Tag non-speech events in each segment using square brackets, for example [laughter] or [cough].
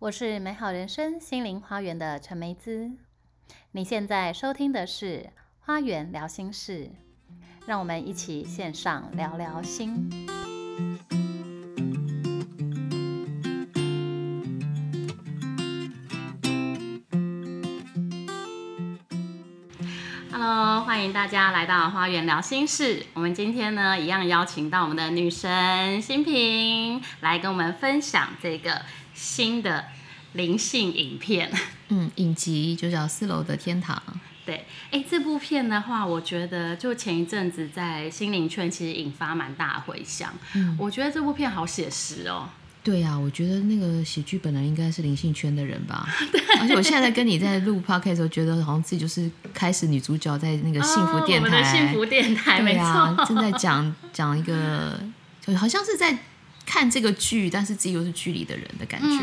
我是美好人生心灵花园的陈梅姿。你现在收听的是《花园聊心事》，让我们一起线上聊聊心。Hello，欢迎大家来到《花园聊心事》。我们今天呢，一样邀请到我们的女神新平来跟我们分享这个新的灵性影片。[laughs] 嗯，影集就叫《四楼的天堂》。对，哎，这部片的话，我觉得就前一阵子在心灵圈其实引发蛮大的回响。嗯，我觉得这部片好写实哦。对呀，我觉得那个写剧本的应该是灵性圈的人吧。[laughs] 对。而且我现在跟你在录 podcast 的时候，觉得好像自己就是开始女主角在那个幸福电台。幸福电台，没错。正在讲讲一个，就好像是在。看这个剧，但是自己又是剧里的人的感觉。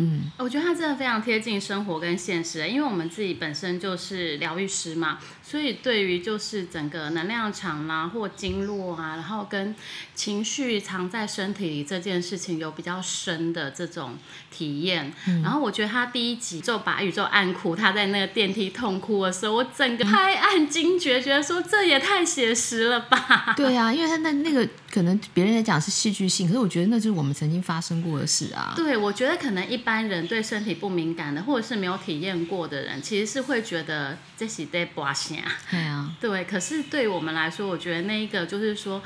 嗯，我觉得他真的非常贴近生活跟现实，因为我们自己本身就是疗愈师嘛，所以对于就是整个能量场啦或经络啊，然后跟情绪藏在身体里这件事情有比较深的这种体验。然后我觉得他第一集就把宇宙暗哭，他在那个电梯痛哭的时候，我整个拍案惊觉，觉得说这也太写实了吧？对啊，因为他那那个可能别人来讲是戏剧性，可是我觉得。觉得那就是我们曾经发生过的事啊。对，我觉得可能一般人对身体不敏感的，或者是没有体验过的人，其实是会觉得这是在刮线。对啊。对，可是对我们来说，我觉得那一个就是说，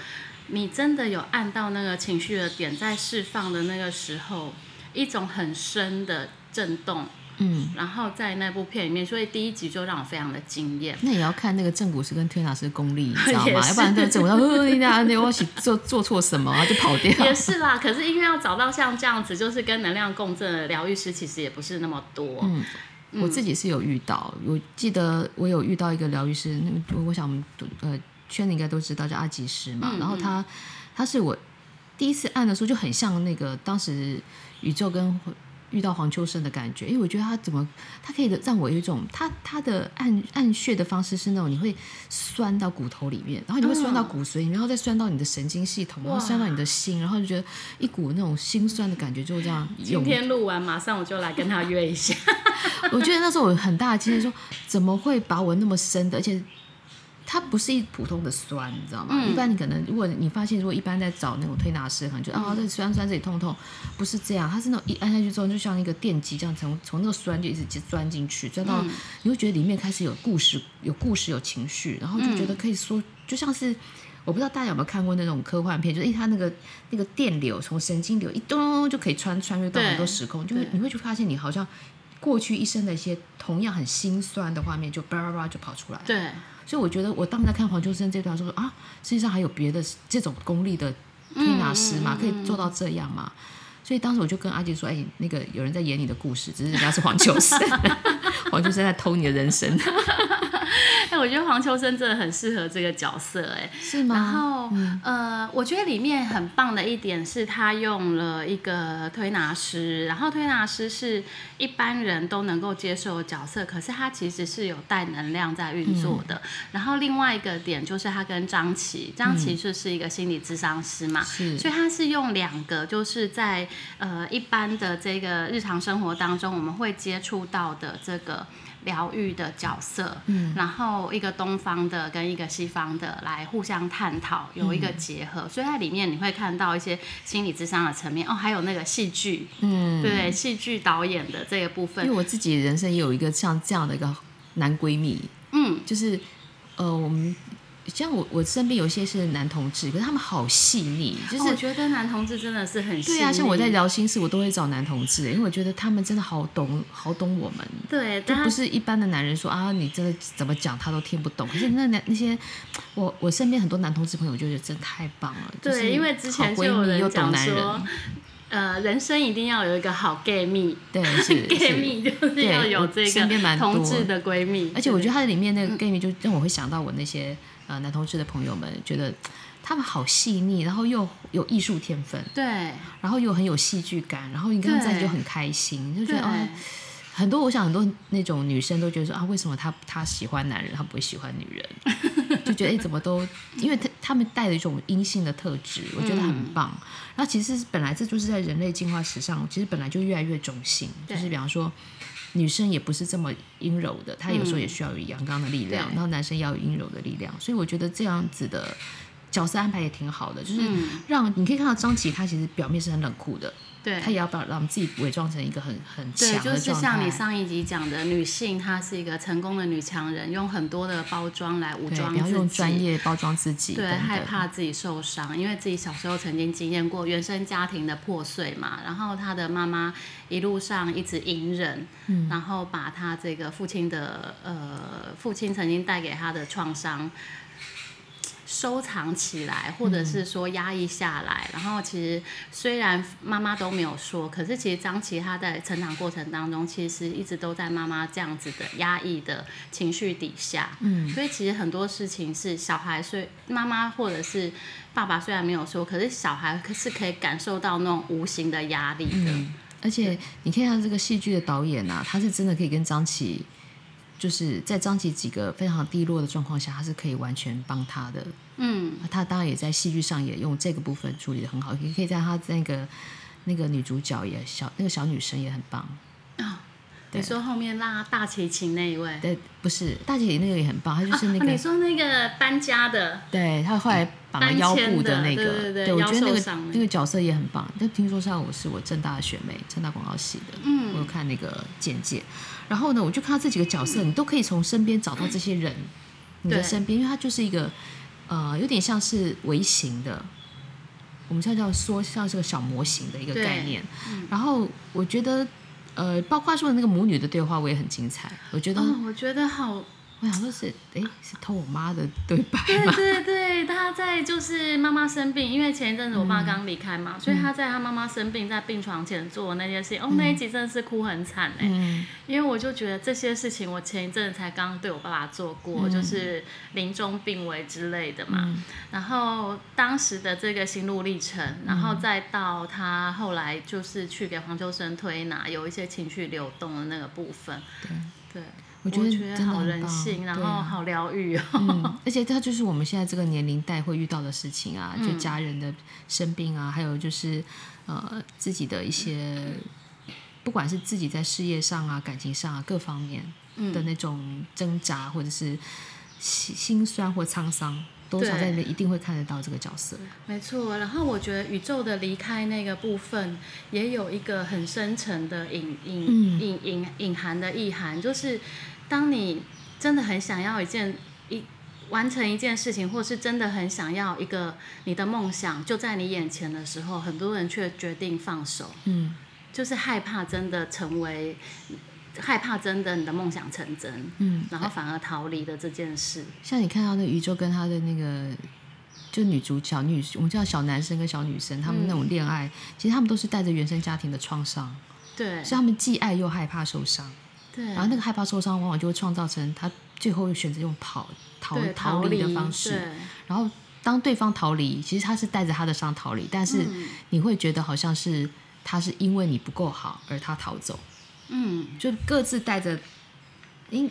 你真的有按到那个情绪的点，在释放的那个时候，一种很深的震动。嗯，然后在那部片里面，所以第一集就让我非常的惊艳。那也要看那个正骨师跟推拿师的功力，你 [laughs] 知道吗？要不然这正骨师呃，你那那我做做错什么，就跑掉。[laughs] 也是啦，可是因为要找到像这样子，就是跟能量共振的疗愈师，其实也不是那么多。嗯，我自己是有遇到，我记得我有遇到一个疗愈师，那我想我们呃圈里应该都知道，叫阿吉师嘛。然后他他是我第一次按的时候，就很像那个当时宇宙跟。遇到黄秋生的感觉，因为我觉得他怎么，他可以让我有一种，他他的按按穴的方式是那种你会酸到骨头里面，然后你会酸到骨髓，然后再酸到你的神经系统，然后酸到你的心，然后就觉得一股那种心酸的感觉，就这样。今天录完，马上我就来跟他约一下。我觉得那时候我很大的惊讶，说怎么会把我那么深的，而且。它不是一普通的酸，你知道吗？一般你可能，如果你发现，如果一般在找那种推拿师，可能就啊，这酸酸这里痛痛，不是这样，它是那种一按下去之后，就像一个电击这样，从从那个酸就一直钻进去，钻到你会觉得里面开始有故事，有故事，有情绪，然后就觉得可以说，就像是我不知道大家有没有看过那种科幻片，就是它那个那个电流从神经流一咚就可以穿穿越到很多时空，就会你会去发现你好像过去一生的一些同样很心酸的画面，就叭叭叭就跑出来。对。所以我觉得，我当时在看黄秋生这段时候，说啊，世界上还有别的这种功力的推拿师嘛，可以做到这样嘛？所以当时我就跟阿杰说，哎，那个有人在演你的故事，只是人家是黄秋生，[laughs] 黄秋生在偷你的人生。[laughs] 哎，我觉得黄秋生真的很适合这个角色，哎，是吗？然后，呃，我觉得里面很棒的一点是他用了一个推拿师，然后推拿师是一般人都能够接受的角色，可是他其实是有带能量在运作的。然后另外一个点就是他跟张琪，张琪就是一个心理智商师嘛，所以他是用两个就是在呃一般的这个日常生活当中我们会接触到的这个。疗愈的角色，嗯，然后一个东方的跟一个西方的来互相探讨，有一个结合，所以在里面你会看到一些心理智商的层面哦，还有那个戏剧，嗯，对，戏剧导演的这个部分。因为我自己人生也有一个像这样的一个男闺蜜，嗯，就是呃我们。像我，我身边有一些是男同志，可是他们好细腻，就是我觉得男同志真的是很对啊。像我在聊心事，我都会找男同志，因为我觉得他们真的好懂，好懂我们。对，就不是一般的男人说啊，你真的怎么讲他都听不懂。可是那那那些，我我身边很多男同志朋友，就觉得真的太棒了。对，因为之前就有人讲说，呃，人生一定要有一个好 gay 蜜，对，是 [laughs] gay 蜜就是要有这个同志的闺蜜。而且我觉得它里面那个 gay 蜜，就让我会想到我那些。呃，男同志的朋友们觉得他们好细腻，然后又有艺术天分，对，然后又很有戏剧感，然后你跟他在一起就很开心，就觉得哦，很多我想很多那种女生都觉得说啊，为什么他他喜欢男人，他不会喜欢女人？[laughs] 就觉得哎、怎么都，因为他他们带了一种阴性的特质，我觉得很棒。然后其实本来这就是在人类进化史上，其实本来就越来越中性，就是比方说。女生也不是这么阴柔的，她有时候也需要有阳刚的力量，对。然后男生要有阴柔的力量，所以我觉得这样子的角色安排也挺好的，就是嗯。让你可以看到张琪，她其实表面是很冷酷的，对她也要把让自己伪装成一个很很对，强就是的状态。像你上一集讲的，女性她是一个成功的女强人，用很多的包装来武对，装不要用自专己。业包装自己，对，等等害怕自己受伤，因为自己小时候曾经经验过原生家庭的破碎嘛，然后她的妈妈一路上一直隐忍，嗯然后把她这个父亲的呃父亲曾经带给她的创伤收藏起来，或者是说压抑下来。然后其实虽然妈妈都没有说，可是其实张琪她在成长过程当中，其实一直都在妈妈这样子的压抑的情绪底下。嗯，所以其实很多事情是小孩虽妈妈或者是爸爸虽然没有说，可是小孩是可以感受到那种无形的压力的。嗯，而且你看看这个戏剧的导演啊，他是真的可以跟张琪，就是在张琪几个非常低落的状况下，他是可以完全帮他的。嗯，他当然也在戏剧上也用这个部分处理的很好，也可以在他那个那个女主角也小那个小女生也很棒。你说后面拉大提琴那一位，对，不是大提琴那个也很棒，他就是那个、啊你说那个搬家的，对他后来绑了腰部的那个，对对对我觉得那个那个。角色也很棒。但听说上午是我正大的学妹，正大广告系的，嗯。我有看那个简介。然后呢，我就看到这几个角色，你都可以从身边找到这些人，你的身边，因为他就是一个呃，有点像是微型的。我们现在叫说像是个小模型的一个概念，然后我觉得，呃，包括说那个母女的对话，我也很精彩。我觉得，哦，我觉得好，我想说是，哎，是偷我妈的对白对吗？对对，他在就是妈妈生病，因为前一阵子我爸刚离开嘛，所以他在他妈妈生病在病床前做的那件事情，哦，那一集真的是哭很惨哎、嗯。因为我就觉得这些事情，我前一阵子才刚对我爸爸做过，就是临终病危之类的嘛。然后当时的这个心路历程，然后再到他后来就是去给黄秋生推拿，有一些情绪流动的那个部分。对，我觉得真的好人性，然后好疗愈哦。嗯，[laughs] 而且它就是我们现在这个年龄代会遇到的事情啊，嗯就家人的生病啊，还有就是呃自己的一些，不管是自己在事业上啊、感情上啊各方面嗯的那种挣扎，或者是心心酸或沧桑，多少在里面一定会看得到这个角色。没错，然后我觉得宇宙的离开那个部分，也有一个很深层的隐隐嗯隐隐隐含的意涵，就是当你真的很想要一件一完成一件事情，或是真的很想要一个你的梦想就在你眼前的时候，很多人却决定放手，嗯就是害怕真的成为。害怕真的你的梦想成真，嗯，然后反而逃离了这件事。像你看到那宇宙跟他的那个。就女主角女，我们叫小男生跟小女生，他们那种恋爱，其实他们都是带着原生家庭的创伤，对所以他们既爱又害怕受伤。对，然后那个害怕受伤，往往就会创造成他最后选择用跑逃逃离的方式。然后当对方逃离，其实他是带着他的伤逃离，但是嗯。你会觉得好像是他是因为你不够好而他逃走，嗯，就各自带着因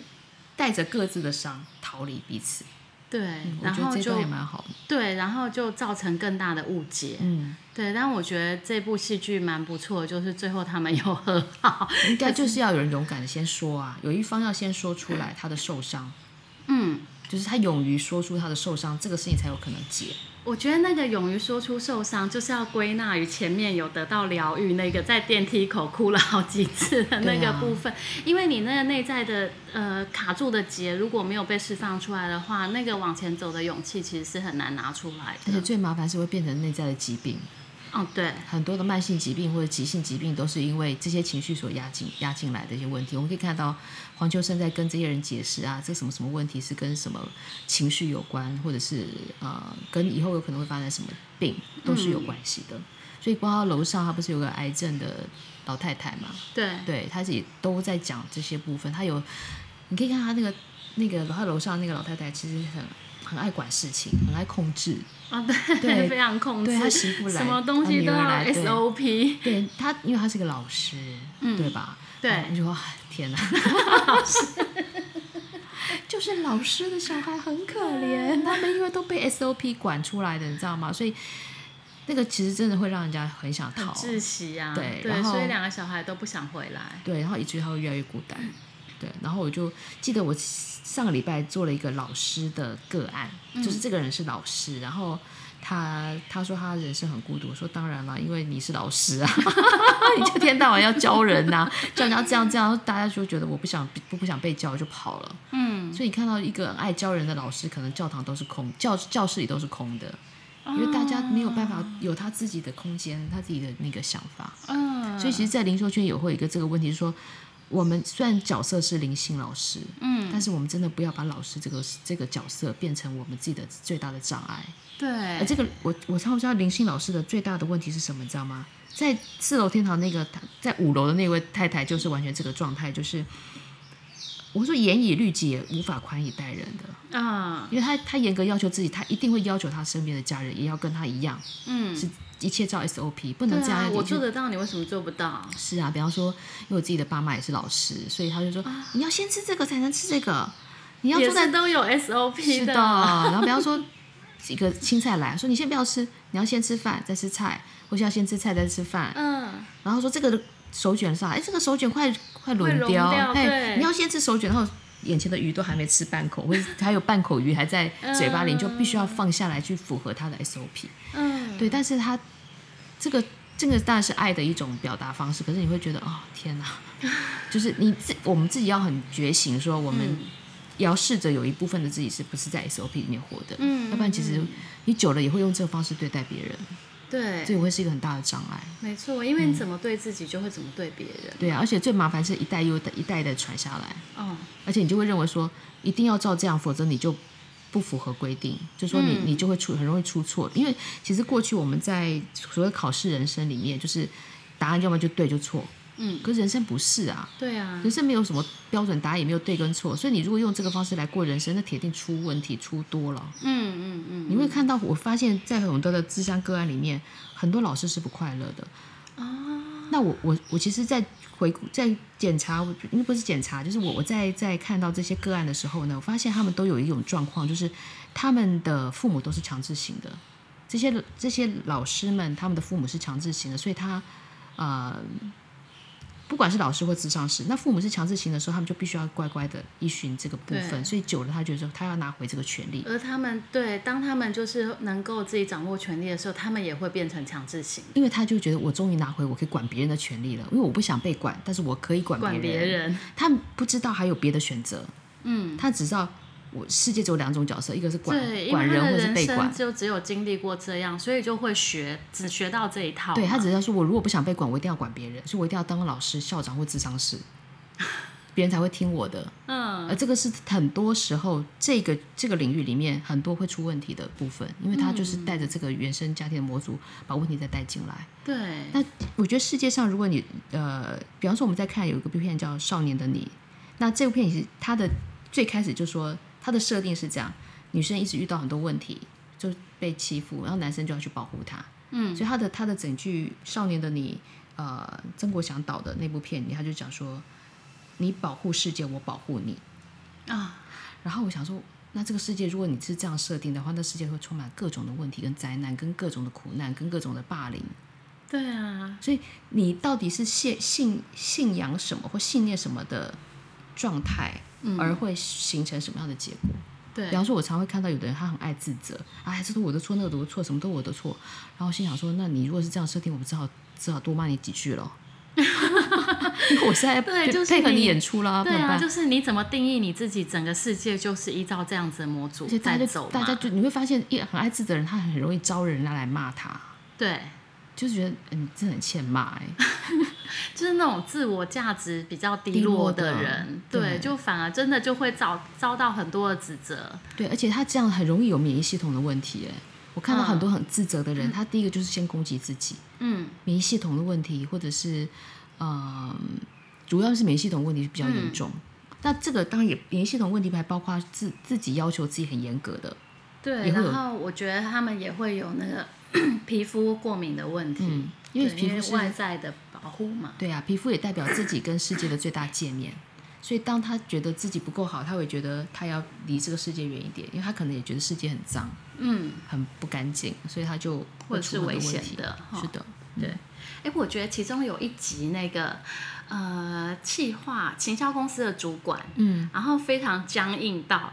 带着各自的伤逃离彼此。对，嗯然后就。对，然后就造成更大的误解。嗯，对，但我觉得这部戏剧蛮不错，就是最后他们又和好。应该就是要有人勇敢的先说啊，有一方要先说出来他的受伤，嗯，就是他勇于说出他的受伤，这个事情才有可能解。我觉得那个勇于说出受伤，就是要归纳于前面有得到疗愈那个在电梯口哭了好几次的那个部分，因为你那个内在的呃卡住的结如果没有被释放出来的话，那个往前走的勇气其实是很难拿出来而且。最麻烦是会变成内在的疾病。哦，对，很多的慢性疾病或者急性疾病都是因为这些情绪所压进压进来的一些问题。我们可以看到黄秋生在跟这些人解释啊，这什么什么问题是跟什么情绪有关，或者是呃跟以后有可能会发生什么病都是有关系的。所以包括楼上他不是有个癌症的老太太嘛？对，对，他自己都在讲这些部分。他有你可以看他那个那个他楼上那个老太太其实很很爱管事情，很爱控制。啊、对，对非常控制，对他媳妇来什么东西都要 SOP。对他，因为他是个老师，嗯对吧？对哦我就说哎天哪，[laughs] 就是老师的小孩很可怜，他们因为都被 SOP 管出来的，你知道吗？所以那个其实真的会让人家很想逃，窒息啊。对，对，所以两个小孩都不想回来。对，然后以至于他会越来越孤单。对，然后我就记得我上个礼拜做了一个老师的个案，就是这个人是老师，然后他他说他人生很孤独，我说当然了，因为你是老师啊，[laughs] 你就天到晚要教人呐，教人家这样这样，大家就觉得我不想不不想被教就跑了。嗯，所以你看到一个爱教人的老师，可能教堂都是空，教教室里都是空的，因为大家没有办法有他自己的空间，他自己的那个想法。嗯，所以其实，在零售圈也会有一个这个问题，是说。我们虽然角色是灵性老师，嗯，但是我们真的不要把老师这个这个角色变成我们自己的最大的障碍。对，而这个我我常常知道灵性老师的最大的问题是什么，你知道吗？在四楼天堂那个，在五楼的那位太太就是完全这个状态，就是我说严以律己，也无法宽以待人的啊，因为他他严格要求自己，他一定会要求他身边的家人也要跟他一样，嗯，是。一切照 SOP，不能这样。我做得到，你为什么做不到？是啊，比方说，因为我自己的爸妈也是老师，所以他就说，你要先吃这个才能吃这个，你要坐在都有 SOP 的。然后比方说，几个青菜来说，你先不要吃，你要先吃饭再吃菜，或是要先吃菜再吃饭。嗯。然后说这个手卷上，哎，这个手卷快快轮掉，哎，你要先吃手卷，然后眼前的鱼都还没吃半口，或者 [laughs] 还有半口鱼还在嘴巴里，就必须要放下来去符合他的 SOP。嗯。对，但是他。这个这个当然是爱的一种表达方式，可是你会觉得哦天哪，[laughs] 就是你自我们自己要很觉醒，说我们要试着有一部分的自己是不是在 SOP 里面活的，嗯，要不然其实你久了也会用这个方式对待别人，对，这也会是一个很大的障碍。没错，因为你怎么对自己，就会怎么对别人。对啊，而且最麻烦是一代又一代的传下来，嗯，而且你就会认为说一定要照这样，否则你就。不符合规定，就说你你就会出很容易出错，因为其实过去我们在所谓考试人生里面，就是答案要么就对就错，嗯，可是人生不是啊，对啊，人生没有什么标准答案，也没有对跟错，所以你如果用这个方式来过人生，那铁定出问题出多了，嗯嗯嗯，你会看到，我发现在很多的智商个案里面，很多老师是不快乐的，啊，那我我我其实，在。回顾在检查，因为不是检查，就是我我在在看到这些个案的时候呢，我发现他们都有一种状况，就是他们的父母都是强制型的，这些这些老师们他们的父母是强制型的，所以他呃。不管是老师或智商师，那父母是强制型的时候，他们就必须要乖乖的依循这个部分，所以久了，他觉得他要拿回这个权利。而他们对，当他们就是能够自己掌握权利的时候，他们也会变成强制型，因为他就觉得我终于拿回我可以管别人的权利了，因为我不想被管，但是我可以管别人。他不知道还有别的选择，嗯，他只知道。我世界只有两种角色，一个是管管人，或者是被管。就只有经历过这样，所以就会学，只学到这一套。对他只是说，我如果不想被管，我一定要管别人，所以我一定要当老师、校长或智商师，[laughs] 别人才会听我的。嗯，而这个是很多时候这个这个领域里面很多会出问题的部分，因为他就是带着这个原生家庭的模组，把问题再带进来。对。那我觉得世界上，如果你呃，比方说我们在看有一个部片叫《少年的你》，那这部片也是他的最开始就说。他的设定是这样：女生一直遇到很多问题，就被欺负，然后男生就要去保护她。嗯，所以他的他的整句《少年的你》，呃，曾国祥导的那部片里，他就讲说：“你保护世界，我保护你。”啊，然后我想说，那这个世界如果你是这样设定的话，那世界会充满各种的问题、跟灾难、跟各种的苦难、跟各种的霸凌。对啊，所以你到底是信信信仰什么或信念什么的状态？而会形成什么样的结果？对，比方说，我常会看到有的人他很爱自责，哎，这是我的错，那个的错，什么都我的错。然后心想说，那你如果是这样设定，我们只好只好多骂你几句了。[laughs] 我现在 [laughs] 对，就是配合你演出了，对啊，就是你怎么定义你自己，整个世界就是依照这样子的模组在走。大家就你会发现，一很爱自责的人，他很容易招人家来骂他。对。就是觉得嗯，真的很欠骂哎，就是那种自我价值比较低落的人，对，就反而真的就会遭遭到很多的指责。对，而且他这样很容易有免疫系统的问题哎。我看到很多很自责的人，他第一个就是先攻击自己，嗯，免疫系统的问题，或者是嗯，主要是免疫系统问题比较严重。那这个当然也免疫系统问题还包括自自己要求自己很严格的。对，然后我觉得他们也会有那个。[coughs] 皮肤过敏的问题，因为皮肤是外在的保护嘛。对啊，皮肤也代表自己跟世界的最大界面。所以当他觉得自己不够好，他会觉得他要离这个世界远一点，因为他可能也觉得世界很脏，嗯，很不干净，所以他就或者是危险的，是的，对，哎，我觉得其中有一集那个呃，企划行销公司的主管，嗯，然后非常僵硬到。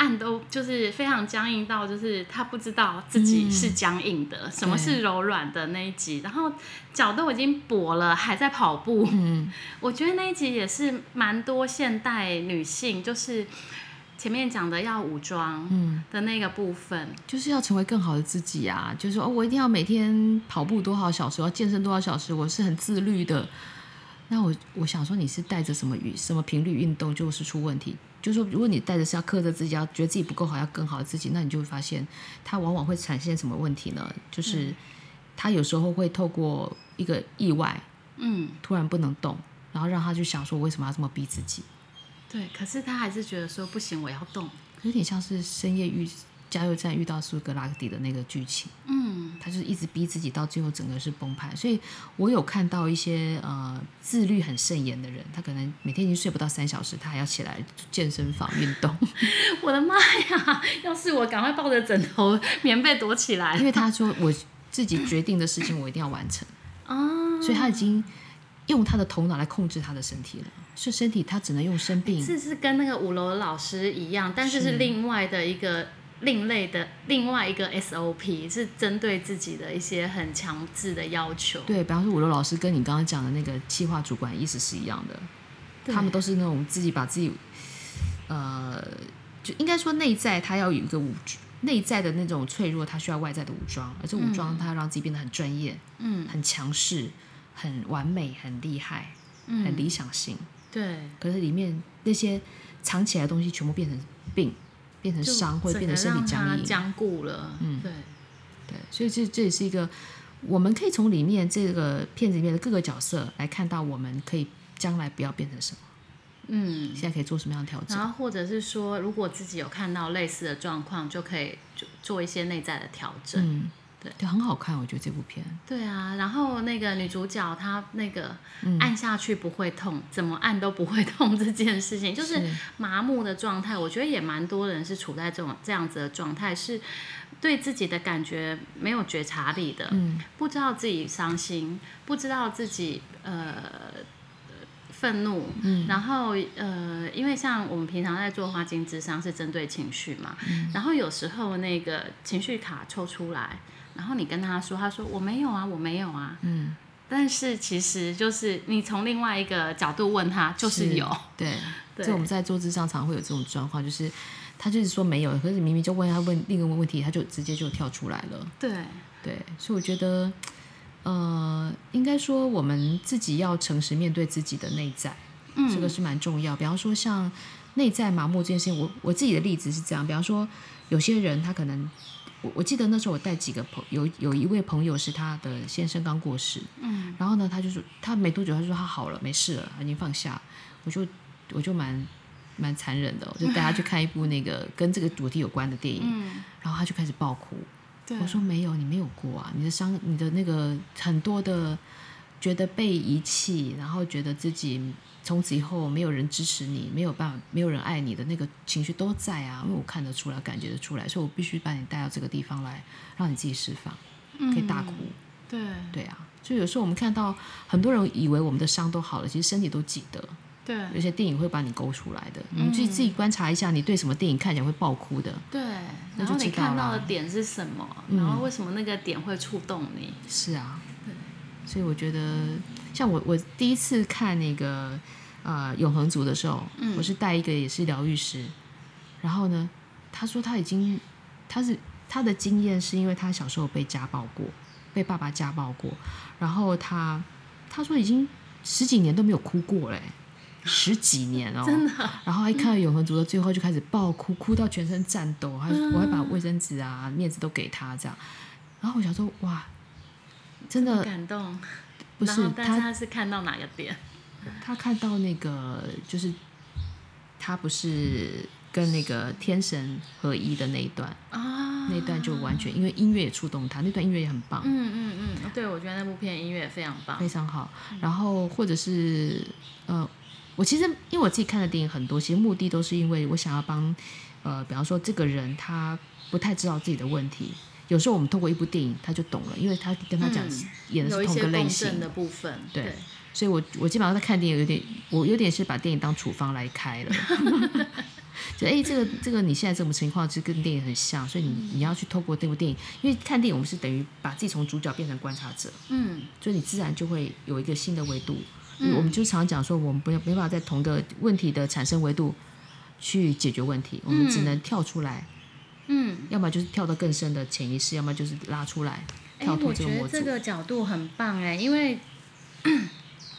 按都就是非常僵硬到，就是他不知道自己是僵硬的，什么是柔软的那一集，然后脚都已经跛了，还在跑步。嗯，[laughs] 我觉得那一集也是蛮多现代女性，就是前面讲的要武装嗯的那个部分。就是要成为更好的自己啊，就是说哦，我一定要每天跑步多少小时，我要健身多少小时，我是很自律的。那我我想说，你是带着什么运什么频率运动，就是出问题。就是说，如果你带着是要克制自己，要觉得自己不够好，要更好的自己，那你就会发现，它往往会产生什么问题呢？就是他有时候会透过一个意外，嗯，突然不能动，然后让他去想说，我为什么要这么逼自己？对。可是他还是觉得说不行，我要动。有点像是深夜遇加油站遇到苏格拉底的那个剧情。嗯，他就是一直逼自己，到最后整个是崩盘。所以我有看到一些呃自律很慎言的人，他可能每天已经睡不到三小时，他还要起来健身房运动，[laughs] 我的妈呀！要是我，赶快抱着枕头、棉被躲起来 [laughs] 因。为他说我自己决定的事情我一定要完成，哦，所以他已经用他的头脑来控制他的身体了。所以身体他只能用生病，这是跟那个五楼的老师一样，但是是另外的一个另类的另外一个 SOP，是针对自己的一些很强制的要求。对，比方说五楼老师跟你刚刚讲的那个企划主管意思是一样的，对。他们都是那种自己把自己，呃，就应该说内在他要有一个武内在的那种脆弱，他需要外在的武装，而这武装他要让自己变得很专业、嗯。很强势、很完美、很厉害、很嗯，理想型。对，可是里面那些藏起来的东西全部变成病，变成就伤，或者变成身体僵硬。僵固了。嗯对，对，所以这这也是一个，我们可以从里面这个片子里面的各个角色来看到，我们可以将来不要变成什么，嗯。现在可以做什么样的调整。然后或者是说，如果自己有看到类似的状况，就可以就做一些内在的调整。嗯，对。对，很好看，我觉得这部片。对啊，然后那个女主角她那个嗯。按下去不会痛，怎么按都不会痛这件事情，[laughs] 就是是。麻木的状态。我觉得也蛮多人是处在这种这样子的状态，是对自己的感觉没有觉察力的，嗯。不知道自己伤心，不知道自己呃愤怒，嗯。然后呃，因为像我们平常在做花精智商是针对情绪嘛，嗯。然后有时候那个情绪卡抽出来，然后你跟他说，他说我没有啊，我没有啊，嗯，但是其实就是你从另外一个角度问他，就是有，对，[laughs] 对这我们在做智商常会有这种状况，就是他就是说没有，可是明明就问他问另一个问题，他就直接就跳出来了。对，对，所以我觉得，呃，应该说我们自己要诚实面对自己的内在，嗯，这个是蛮重要。比方说像内在麻木这件事情，我我自己的例子是这样，比方说有些人他可能。我我记得那时候我带几个朋有有一位朋友是他的先生刚过世，嗯然后呢，他就说他没多久他就说他好了，没事了，他已经放下。我就我就蛮蛮残忍的，我就带他去看一部那个 [laughs] 跟这个主题有关的电影，嗯，然后他就开始爆哭。我说没有，你没有过啊，你的伤，你的那个很多的觉得被遗弃，然后觉得自己从此以后没有人支持你，没有办法，没有人爱你的那个情绪都在啊，因为我看得出来，感觉得出来，所以我必须把你带到这个地方来，让你自己释放，可以大哭。嗯对对啊，就有时候我们看到很多人以为我们的伤都好了，其实身体都记得。对有些电影会把你勾出来的，你自己自己观察一下，你对什么电影看起来会爆哭的？对，然后你看到的点是什么？嗯然后为什么那个点会触动你？是啊，对所以我觉得，像我我第一次看那个呃永恒族的时候，嗯我是带一个也是疗愈师，然后呢，他说他已经他是他的经验是因为他小时候被家暴过，被爸爸家暴过，然后他他说已经十几年都没有哭过嘞。十几年哦，[laughs] 真的，然后一看到永恒族的最后就开始爆哭，哭到全身颤抖，还我还把卫生纸啊、面子都给他这样。然后我想说，哇，真的感动。不是但是他他是看到哪个点？[laughs] 他看到那个就是他不是跟那个天神合一的那一段，啊，那一段就完全因为音乐也触动他，那段音乐也很棒，嗯嗯嗯，对，我觉得那部片音乐也非常棒。非常好。然后或者是呃，我其实因为我自己看的电影很多，其实目的都是因为我想要帮呃，比方说这个人他不太知道自己的问题，有时候我们透过一部电影他就懂了，因为他跟他讲、嗯演的是同个类型的部分，对所以我我基本上在看电影有点，我有点是把电影当处方来开了。[laughs] [laughs] 就哎、这个这个你现在这种情况是跟电影很像，所以你你要去透过这部电影，因为看电影我们是等于把自己从主角变成观察者，嗯所以你自然就会有一个新的维度。嗯我们就常讲说，我们没没办法在同个问题的产生维度去解决问题，我们只能跳出来，嗯。要么就是跳到更深的潜意识，要么就是拉出来，哎，跳脱我觉得这个模组。这个角度很棒哎，因为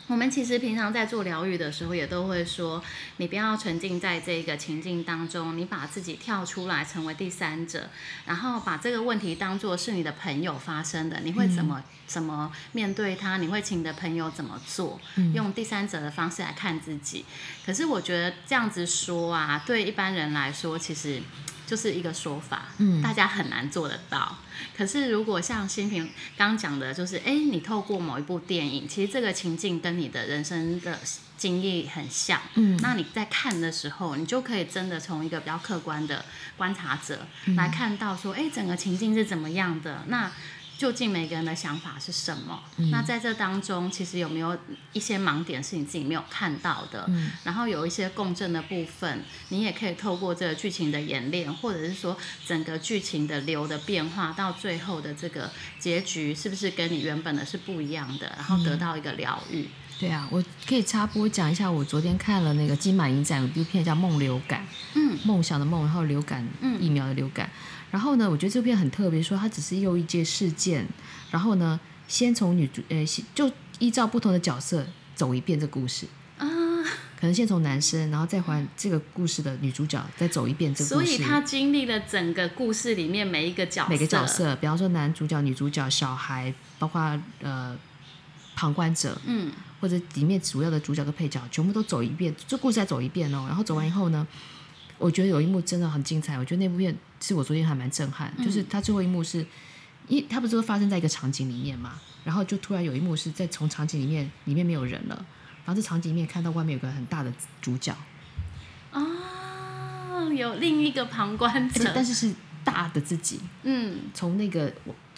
我们其实平常在做疗愈的时候，也都会说，你不要沉浸在这个情境当中，你把自己跳出来，成为第三者，然后把这个问题当做是你的朋友发生的，你会怎么、怎么面对他？你会请你的朋友怎么做？用第三者的方式来看自己。可是我觉得这样子说啊，对一般人来说，其实。就是一个说法，嗯大家很难做得到。可是如果像新平刚讲的，就是哎，你透过某一部电影，其实这个情境跟你的人生的经历很像，嗯那你在看的时候，你就可以真的从一个比较客观的观察者来看到说，哎、整个情境是怎么样的？那究竟每个人的想法是什么？那在这当中，其实有没有一些盲点是你自己没有看到的？然后有一些共振的部分，你也可以透过这个剧情的演练，或者是说整个剧情的流的变化，到最后的这个结局，是不是跟你原本的是不一样的？然后得到一个疗愈。对啊，我可以插播讲一下，我昨天看了那个金马影展有一部片叫《梦流感》，嗯，梦想的梦，然后流感，嗯疫苗的流感。然后呢，我觉得这部片很特别，说它只是又一届事件，然后呢，先从女主，呃，就依照不同的角色走一遍这故事。啊，[laughs] 可能先从男生，然后再还这个故事的女主角，再走一遍这个故事。所以他经历了整个故事里面每一个角色，每个角，色，比方说男主角、女主角、小孩，包括呃旁观者，嗯。或者里面主要的主角跟配角，全部都走一遍，这故事再走一遍哦。然后走完以后呢，我觉得有一幕真的很精彩，我觉得那部片是我昨天还蛮震撼，就是它最后一幕是，一它不是都发生在一个场景里面嘛，然后就突然有一幕是在从场景里面里面没有人了，然后这场景里面看到外面有个很大的主角，哦，有另一个旁观者，但是是大的自己，嗯，从那个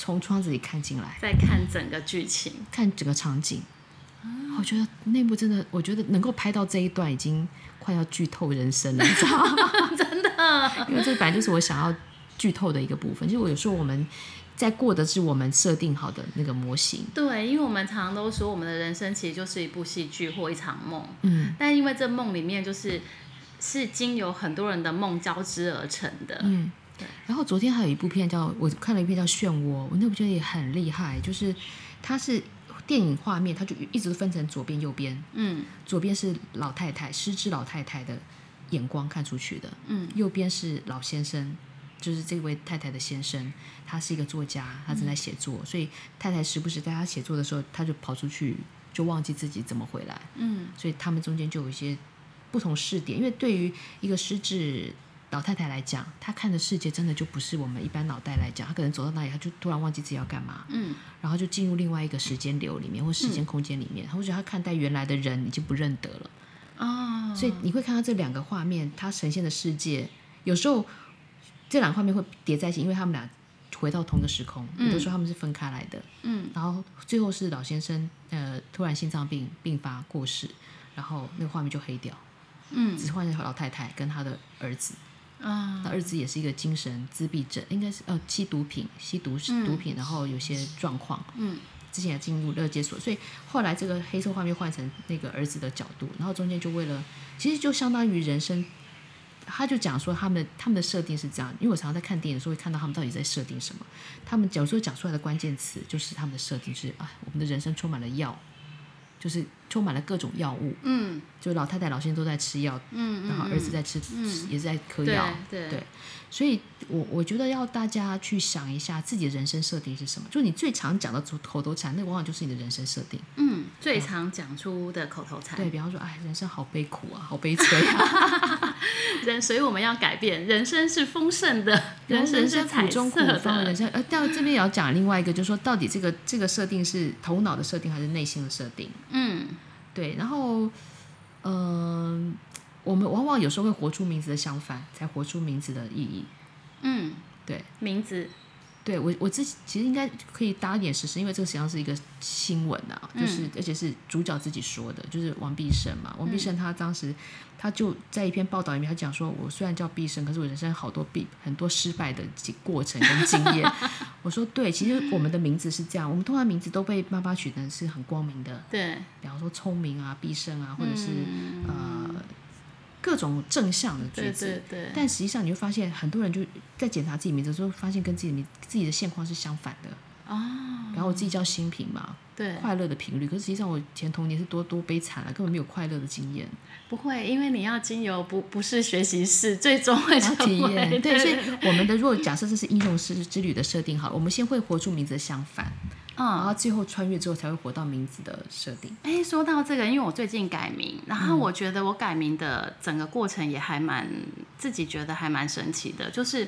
从窗子里看进来。再看整个剧情，看整个场景，我觉得那部真的，我觉得能够拍到这一段已经快要剧透人生了，你知道吗？真的，因为这本来就是我想要剧透的一个部分。其实我有时候我们在过的是我们设定好的那个模型，对，因为我们常常都说我们的人生其实就是一部戏剧或一场梦，嗯但因为这梦里面就是是经由很多人的梦交织而成的，嗯对。然后昨天还有一部片叫我看了一片叫《漩涡》，我那部片也很厉害，就是它是电影画面，它就一直都分成左边右边，嗯。左边是老太太失智老太太的眼光看出去的，嗯。右边是老先生，就是这位太太的先生，他是一个作家，他正在写作，所以太太时不时在他写作的时候，他就跑出去，就忘记自己怎么回来，嗯。所以他们中间就有一些不同视点，因为对于一个失智。老太太来讲，她看的世界真的就不是我们一般脑袋来讲，她可能走到哪里，她就突然忘记自己要干嘛，嗯然后就进入另外一个时间流里面或时间空间里面，我觉得她看待原来的人已经不认得了，哦，所以你会看到这两个画面，它呈现的世界，有时候这两个画面会叠在一起，因为他们俩回到同一个时空，有的时候他们是分开来的。嗯然后最后是老先生呃突然心脏病并发过世，然后那个画面就黑掉，嗯只换成老太太跟她的儿子。啊那儿子也是一个精神自闭症，应该是呃吸毒品、吸毒毒品，然后有些状况。嗯之前也进入乐界所，所以后来这个黑色画面换成那个儿子的角度，然后中间就为了，其实就相当于人生，他就讲说他们他们的设定是这样，因为我常常在看电影的时候会看到他们到底在设定什么，他们有时候讲出来的关键词就是他们的设定是啊，我们的人生充满了药，就是充满了各种药物，嗯。就老太太老先生都在吃药，嗯，然后儿子在吃，也是在嗑药，对对所以我我觉得要大家去想一下自己的人生设定是什么，就你最常讲的口头禅，那往往就是你的人生设定。嗯，最常讲出的口头禅，对比方说，哎，人生好悲苦啊，好悲催啊，[laughs] [laughs] 人，所以我们要改变，人生是丰盛的，[laughs] 人生是苦中苦色的，人，生。呃，到这边也要讲另外一个，就是说，到底这个这个设定是头脑的设定还是内心的设定？嗯对，然后，嗯呃，们往往有时候会活出名字的相反，才活出名字的意义。嗯，对，名字，对我我自己其实应该可以搭一点实事，因为这个实际上是一个新闻啊，就是、而且是主角自己说的，就是王必胜嘛。王必胜他当时他就在一篇报道里面，他讲说，我虽然叫必胜，可是我人生好多必很多失败的经过程跟经验。[laughs] 我说对，其实我们的名字是这样，我们通常名字都被妈妈取成是很光明的，对，比方说聪明啊、必胜啊，或者是、嗯呃各种正向的句对子。对对，但实际上，你会发现很多人就在检查自己名字的时候，发现跟自己的名自己的现况是相反的。哦，然后我自己叫新平嘛，对，快乐的频率，可是实际上我以前童年是多多悲惨啊，根本没有快乐的经验，不会，因为你要经由不不是学习室，最终会体验。对，所以我们的如果假设这是英雄之之旅的设定好了，我们先会活出名字的相反，然嗯。后最后穿越之后才会活到名字的设定。哎，说到这个，因为我最近改名，然后我觉得我改名的整个过程也还蛮自己觉得还蛮神奇的。就是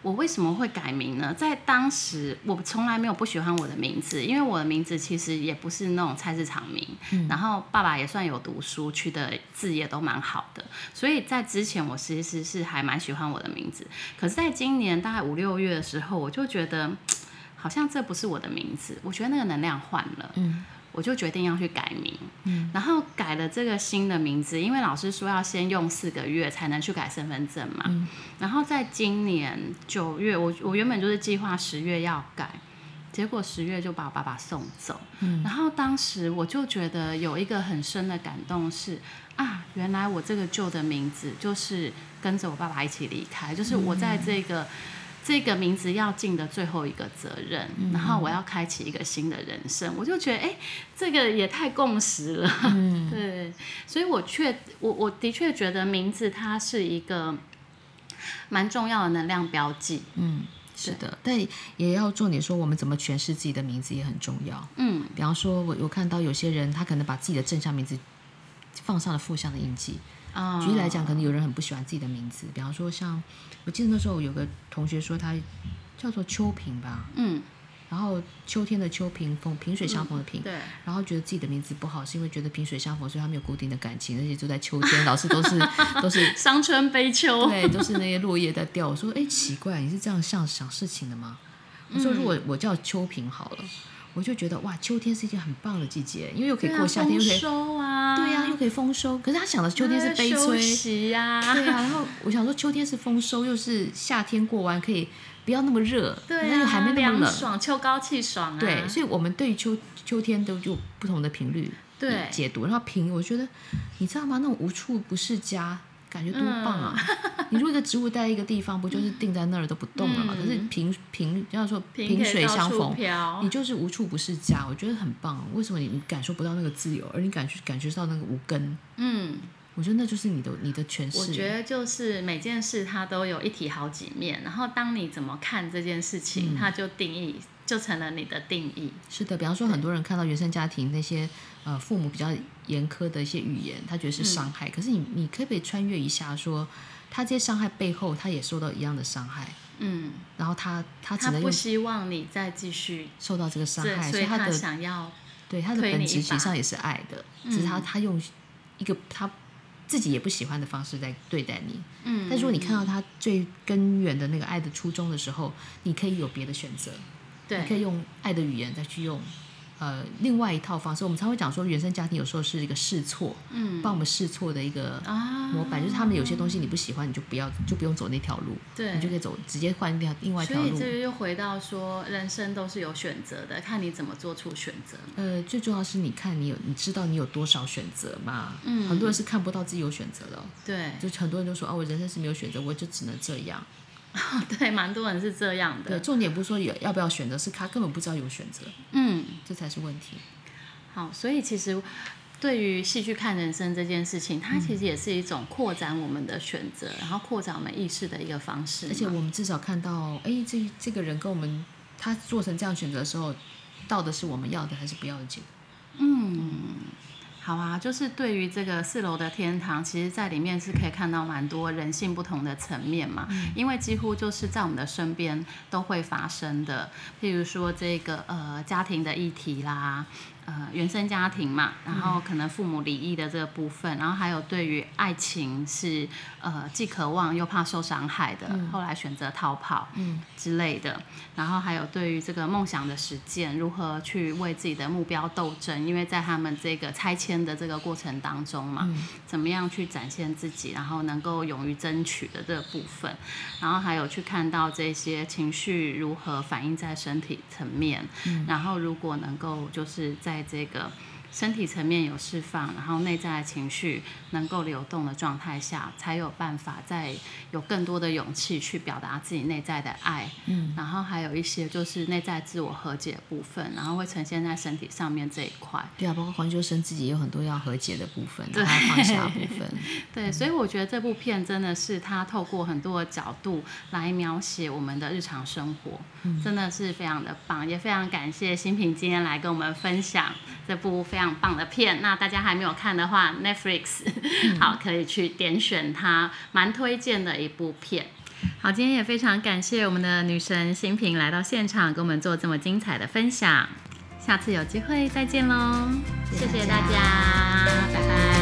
我为什么会改名呢？在当时我从来没有不喜欢我的名字，因为我的名字其实也不是那种菜市场名，然后爸爸也算有读书，取的字也都蛮好的，所以在之前我其实是还蛮喜欢我的名字。可是在今年大概五六月的时候，我就觉得。好像这不是我的名字，我觉得那个能量换了，嗯，我就决定要去改名，嗯，然后改了这个新的名字，因为老师说要先用四个月才能去改身份证嘛，嗯。然后在今年九月，我我原本就是计划十月要改，结果十月就把我爸爸送走，嗯，然后当时我就觉得有一个很深的感动是啊，原来我这个旧的名字就是跟着我爸爸一起离开，就是我在这个。这个名字要尽的最后一个责任，然后我要开启一个新的人生，我就觉得，哎，这个也太共识了，[laughs] 对，所以我确我我的确觉得名字它是一个蛮重要的能量标记，嗯，是的，但也要重点说，我们怎么诠释自己的名字也很重要。嗯，比方说，我我看到有些人，他可能把自己的正向名字放上了负向的印记。啊举例来讲，可能有人很不喜欢自己的名字，比方说像我记得那时候有个同学说他叫做秋萍吧，嗯，然后秋天的秋萍逢萍水相逢的萍，对，然后觉得自己的名字不好，是因为觉得萍水相逢，所以他没有固定的感情，而且就在秋天，老是都是 [laughs] 都是伤春悲秋，对，都是那些落叶在掉。我说，哎，奇怪，你是这样想想事情的吗？我说，如果我叫秋萍好了，我就觉得哇，秋天是一件很棒的季节，因为又可以过夏天，又可丰以收啊，对呀、又可以丰收。可是他想的秋天是悲休催，息呀，对呀、然后我想说，秋天是丰收，又是夏天过完，可以不要那么热，对啊，那又还没那么冷。凉爽，秋高气爽啊，对，所以我们对于秋秋天都有不同的频率对解读。然后平，我觉得你知道吗？那种无处不是家，感觉多棒啊！你如果一个植物待在一个地方，不就是定在那儿都不动了嘛？可是平平，要说平萍水相逢，你就是无处不是家，我觉得很棒。为什么你你感受不到那个自由，而你感觉感觉到那个无根？嗯，我觉得那就是你的你的诠释。我觉得就是每件事它都有一体好几面，然后当你怎么看这件事嗯情，它就定义就成了你的定义。是的，比方说很多人看到原生家庭那些呃父母比较严苛的一些语言，他觉得是伤害。可是你你可不可以穿越一下说，他这些伤害背后，他也受到一样的伤害，嗯，然后他他只他不能用希望你再继续受到这个伤，害，所以他他的想要对他的本质其实际上也是爱的，只是他他用一个他自己也不喜欢的方式在对待你。嗯，但如果你看到他最根源的那个爱的初衷的时候，你可以有别的选择，你可以用爱的语言再去用。呃，另外一套方式，我们常会讲说，原生家庭有时候是一个试错，嗯帮我们试错的一个啊模板，就是他们有些东西你不喜欢，你就不要，就不用走那条路，对你就可以走直接换一条另外一条路所以这。个又回到说，人生都是有选择的，看你怎么做出选择。呃，最重要是你看你有，你知道你有多少选择嘛？嗯很多人是看不到自己有选择的哦、对就很多人都说哦，我人生是没有选择，我就只能这样。[laughs] 对，蛮多人是这样对，的。重点不是说有要不要选择，是他根本不知道有选择，嗯，这才是问题。好，所以其实对于戏剧看人生这件事情，它其实也是一种扩展我们的选择，然后扩展我们意识的一个方式。而且我们至少看到，哎，这这个人跟我们他做成这样选择的时候，到的是我们要的还是不要的结果？嗯，好啊，就是对于这个四楼的天堂，其实在里面是可以看到蛮多人性不同的层面嘛，因为几乎就是在我们的身边都会发生的，譬如说这个呃家庭的议题啦，呃原生家庭嘛，然后可能父母离异的这个部分，然后还有对于爱情是呃既渴望又怕受伤害的，后来选择逃跑之类的，然后还有对于这个梦想的实践，如何去为自己的目标斗争，因为在他们这个拆迁的这个过程当中嘛，怎么样去展现自己，然后能够勇于争取的这个部分，然后还有去看到这些情绪如何反映在身体层面，然后如果能够就是在在这个身体层面有释放，然后内在的情绪能够流动的状态下，才有办法再有更多的勇气去表达自己内在的爱。嗯，然后还有一些就是内在自我和解的部分，然后会呈现在身体上面这一块。对啊，包括黄秋生自己有很多要和解的部分，然后放下部分。[laughs] 对，所以我觉得这部片真的是他透过很多的角度来描写我们的日常生活，真的是非常的棒，也非常感谢新平今天来跟我们分享这部非常棒的片。那大家还没有看的话，Netflix [laughs] 好可以去点选它，蛮推荐的一部片。好，今天也非常感谢我们的女神新平来到现场，跟我们做这么精彩的分享。下次有机会再见喽，谢谢大家，拜拜。